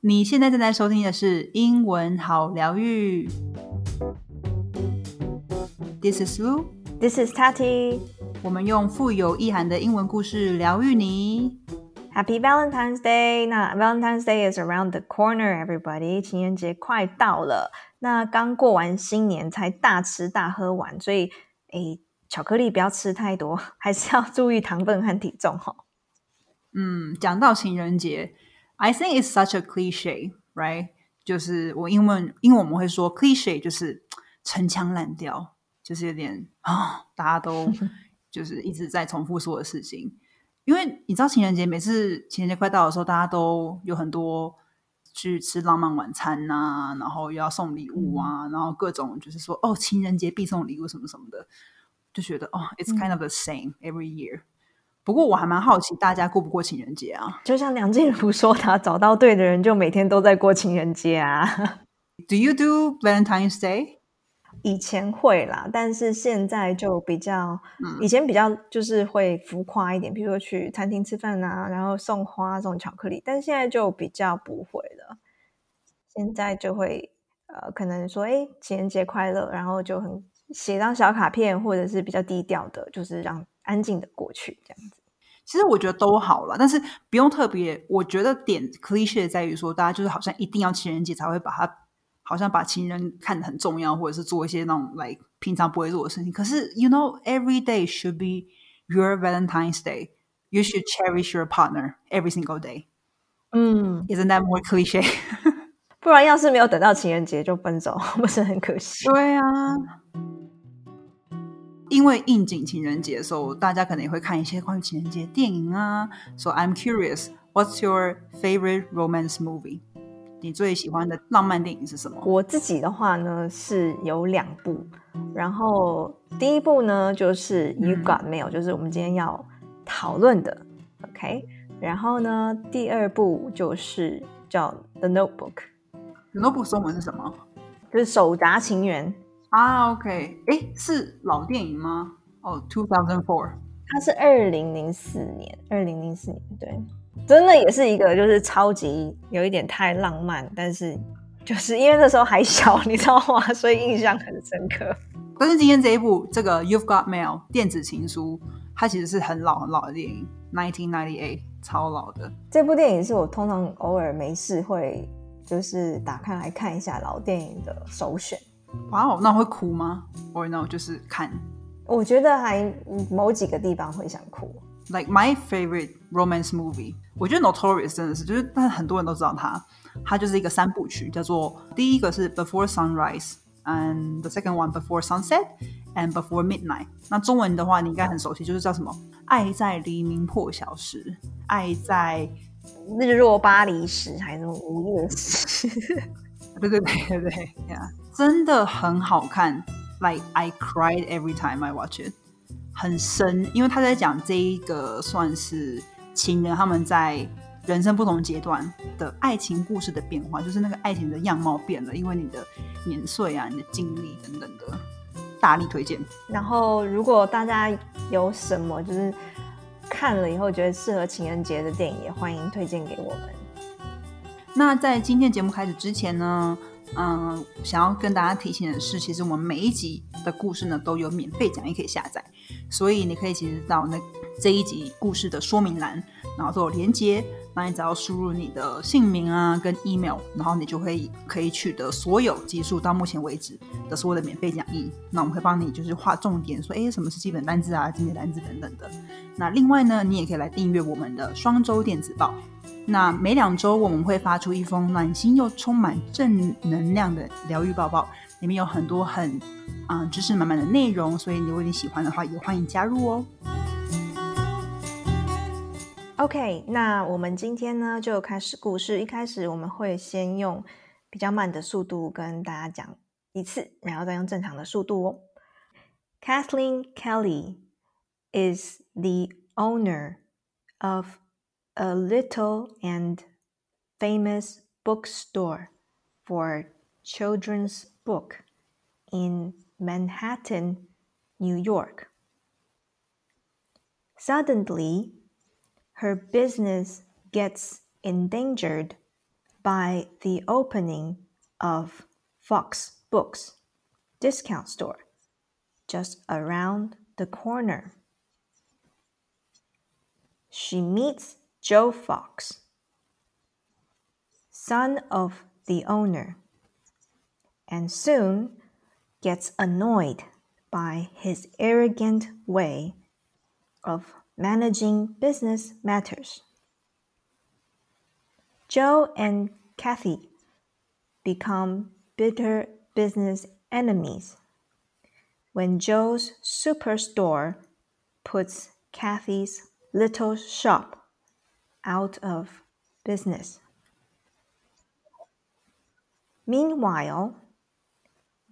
你现在正在收听的是英文好疗愈。This is Lu，This is Tati. 我们用富有意涵的英文故事疗愈你。Happy Valentine's Day！那 Valentine's Day is around the corner, everybody. 情人节快到了，那刚过完新年才大吃大喝完，所以诶，巧克力不要吃太多，还是要注意糖分和体重哈。嗯，讲到情人节，I think it's such a cliche, right？就是我英文，因为我们会说 cliche 就是陈腔滥调，就是有点啊，大家都 就是一直在重复说的事情。因为你知道情人节，每次情人节快到的时候，大家都有很多去吃浪漫晚餐呐、然后又要送礼物啊，然后各种就是说哦，情人节必送礼物什么什么的，就觉得哦，it's kind of the same every year。不过我还蛮好奇，大家过不过情人节啊就像梁静茹说的，找到对的人就每天都在过情人节啊。？Do you do Valentine's Day？以前会啦，但是现在就比较，嗯以前比较就是会浮夸一点，比如说去餐厅吃饭啊，然后送花送巧克力，但现在就比较不会了。现在就会呃，可能说哎，情人节快乐，然后就很写张小卡片，或者是比较低调的，就是让安静的过去这样子。其实我觉得都好了，但是不用特别。我觉得点 cliche 在于说，大家就是好像一定要情人节才会把它，好像把情人看得很重要，或者是做一些那种 like 平常不会做的事情。可是 you know every day should be your Valentine's Day. You should cherish your partner every single day. 嗯，Isn't that more cliche? 不然要是没有等到情人节就分手，不是很可惜？对啊，因为应景情人节的时候，大家可能也会看一些关于情人节的电影啊。So I'm curious, what's your favorite romance movie？你最喜欢的浪漫电影是什么？我自己的话呢是有两部，然后第一部呢就是《You 嗯 Got Mail》，就是我们今天要讨论的，OK。然后呢，第二部就是叫《The Notebook》，Notebook 中文是什么就是手札情缘。啊？OK，哎，是老电影吗？哦、t w o thousand four。它是二零零四年，二零零四年，对，真的也是一个就是超级有一点太浪漫，但是就是因为那时候还小，你知道吗？所以印象很深刻。但是今天这一部这个《You've Got Mail》电子情书，它其实是很老很老的电影，nineteen ninety eight，超老的。这部电影是我通常偶尔没事会就是打开来看一下老电影的首选。哇哦，那会哭吗？Or no，就是看。我觉得还某几个地方会想哭。Like my favorite romance movie，我觉得 Notorious 真的是，就是但是很多人都知道它，它就是一个三部曲，叫做第一个是 Before Sunrise，and the second one Before Sunset and Before Midnight。那中文的话，你应该很熟悉，就是叫什么？爱在黎明破晓时，爱在日落巴黎时还是什么午夜时？对对对对对呀真的很好看。Like I cried every time I watch it，很深，因为他在讲这一个算是情人他们在人生不同阶段的爱情故事的变化，就是那个爱情的样貌变了，因为你的年岁啊、你的经历等等的，大力推荐。然后，如果大家有什么就是看了以后觉得适合情人节的电影，也欢迎推荐给我们。那在今天节目开始之前呢，嗯，想要跟大家提醒的是，其实我们每一集的故事呢都有免费讲义可以下载，所以你可以其实到那这一集故事的说明栏，然后都有连接，那你只要输入你的姓名啊跟 email，然后你就会可以取得所有集数到目前为止的所有的免费讲义。那我们会帮你就是划重点，说哎什么是基本单字啊、经典单字等等的。那另外呢，你也可以来订阅我们的双周电子报。那每两周我们会发出一封暖心又充满正能量的疗愈抱抱，里面有很多很啊、知识满满的内容，所以如果你喜欢的话，也欢迎加入哦。OK，那我们今天呢就开始故事。一开始我们会先用比较慢的速度跟大家讲一次，然后再用正常的速度哦。Kathleen Kelly is the owner of a little and famous bookstore for children's book in Manhattan, New York. Suddenly, her business gets endangered by the opening of Fox Books discount store just around the corner. She meets Joe Fox, son of the owner, and soon gets annoyed by his arrogant way of managing business matters. Joe and Kathy become bitter business enemies when Joe's superstore puts Kathy's little shop out of business. Meanwhile,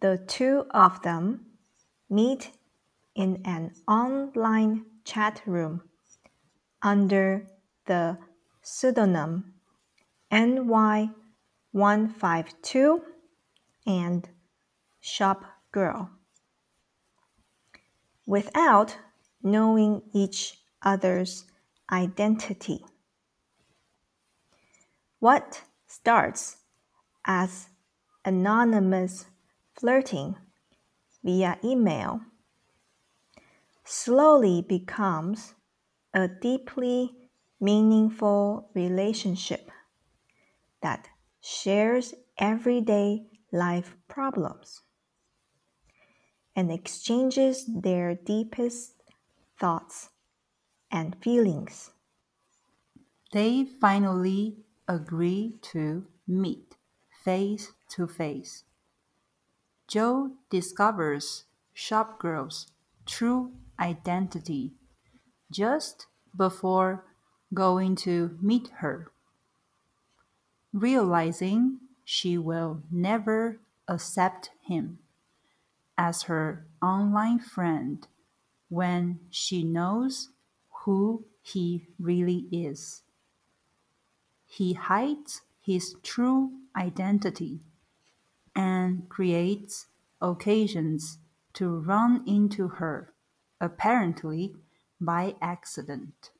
the two of them meet in an online chat room under the pseudonym NY152 and Shop Girl without knowing each other's identity. What starts as anonymous flirting via email slowly becomes a deeply meaningful relationship that shares everyday life problems and exchanges their deepest thoughts and feelings. They finally agree to meet face to face. Joe discovers Shopgirl's true identity just before going to meet her, realizing she will never accept him as her online friend when she knows who he really is. He hides his true identity and creates occasions to run into her, apparently by accident.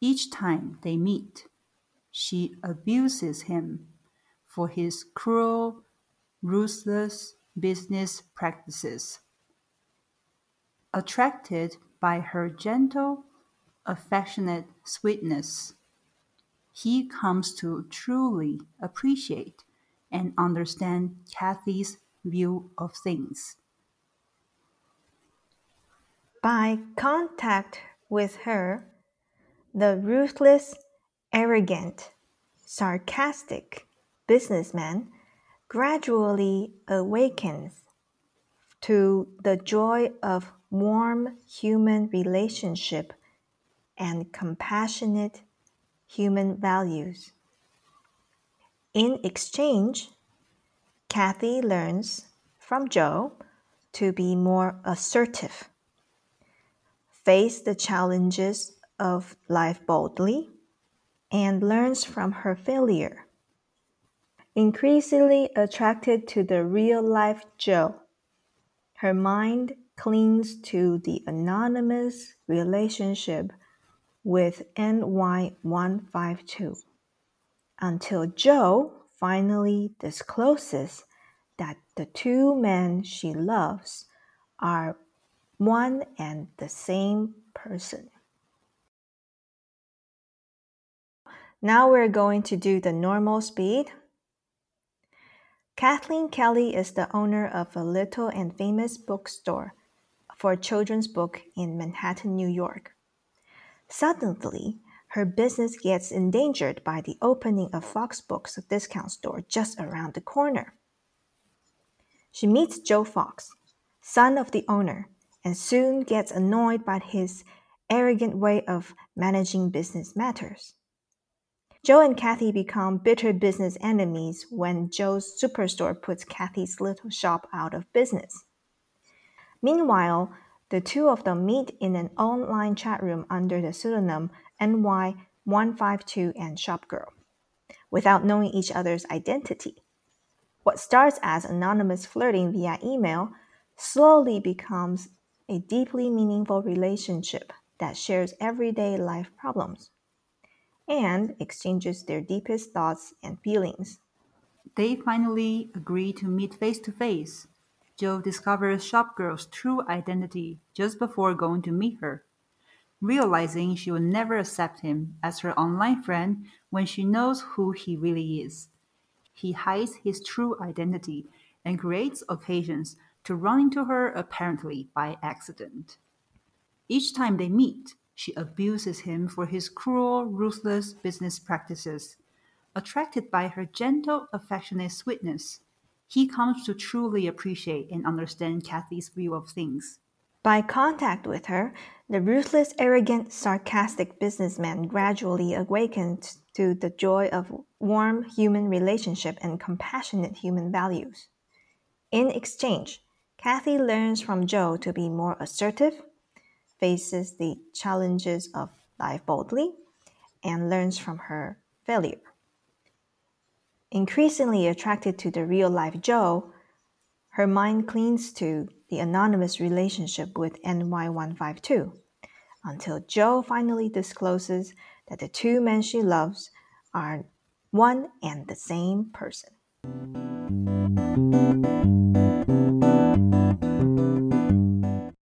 Each time they meet, she abuses him for his cruel, ruthless business practices. Attracted by her gentle, affectionate sweetness, he comes to truly appreciate and understand Kathy's view of things. By contact with her, the ruthless, arrogant, sarcastic businessman gradually awakens to the joy of warm human relationship and compassionate human values. In exchange, Kathy learns from Joe to be more assertive, face the challenges of life boldly, and learns from her failure. Increasingly attracted to the real life Joe, her mind clings to the anonymous relationship with NY152 until Joe finally discloses that the two men she loves are one and the same person. Now we're going to do the normal speed. Kathleen Kelly is the owner of a little and famous bookstore for children's book in Manhattan, New York. Suddenly, her business gets endangered by the opening of Fox Books, discount store just around the corner. She meets Joe Fox, son of the owner, and soon gets annoyed by his arrogant way of managing business matters. Joe and Kathy become bitter business enemies when Joe's superstore puts Kathy's little shop out of business. Meanwhile, the two of them meet in an online chat room under the pseudonym NY152 and Shopgirl, without knowing each other's identity. What starts as anonymous flirting via email slowly becomes a deeply meaningful relationship that shares everyday life problems and exchanges their deepest thoughts and feelings. They finally agree to meet face to face. Joe discovers Shopgirl's true identity just before going to meet her. Realizing she will never accept him as her online friend when she knows who he really is. He hides his true identity and creates occasions to run into her apparently by accident. Each time they meet, she abuses him for his cruel, ruthless business practices. Attracted by her gentle, affectionate sweetness, he comes to truly appreciate and understand Kathy's view of things. By contact with her, the ruthless, arrogant, sarcastic businessman gradually awakens to the joy of warm human relationship and compassionate human values. In exchange, Kathy learns from Joe to be more assertive, faces the challenges of life boldly, and learns from her failure. Increasingly attracted to the real life Joe, her mind clings to the anonymous relationship with NY152 until Joe finally discloses that the two men she loves are one and the same person.